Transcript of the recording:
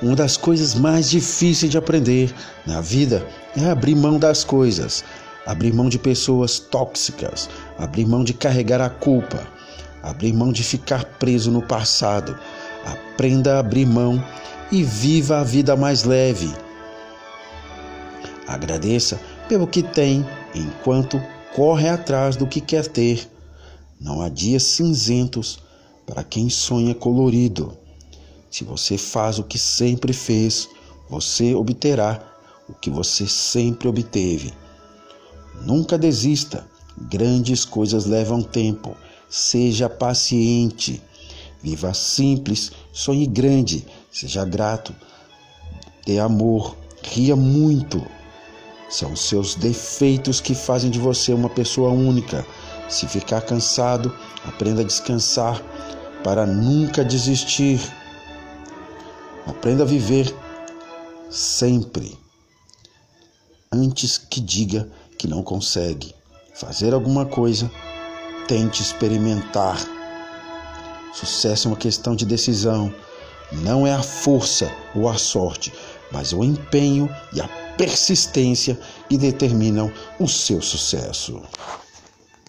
Uma das coisas mais difíceis de aprender na vida é abrir mão das coisas, abrir mão de pessoas tóxicas, abrir mão de carregar a culpa, abrir mão de ficar preso no passado. Aprenda a abrir mão e viva a vida mais leve. Agradeça pelo que tem enquanto corre atrás do que quer ter. Não há dias cinzentos para quem sonha colorido. Se você faz o que sempre fez, você obterá o que você sempre obteve. Nunca desista. Grandes coisas levam tempo. Seja paciente. Viva simples, sonhe grande, seja grato, dê amor, ria muito. São seus defeitos que fazem de você uma pessoa única. Se ficar cansado, aprenda a descansar para nunca desistir. Aprenda a viver sempre antes que diga que não consegue fazer alguma coisa, tente experimentar. Sucesso é uma questão de decisão, não é a força ou a sorte, mas o empenho e a persistência que determinam o seu sucesso.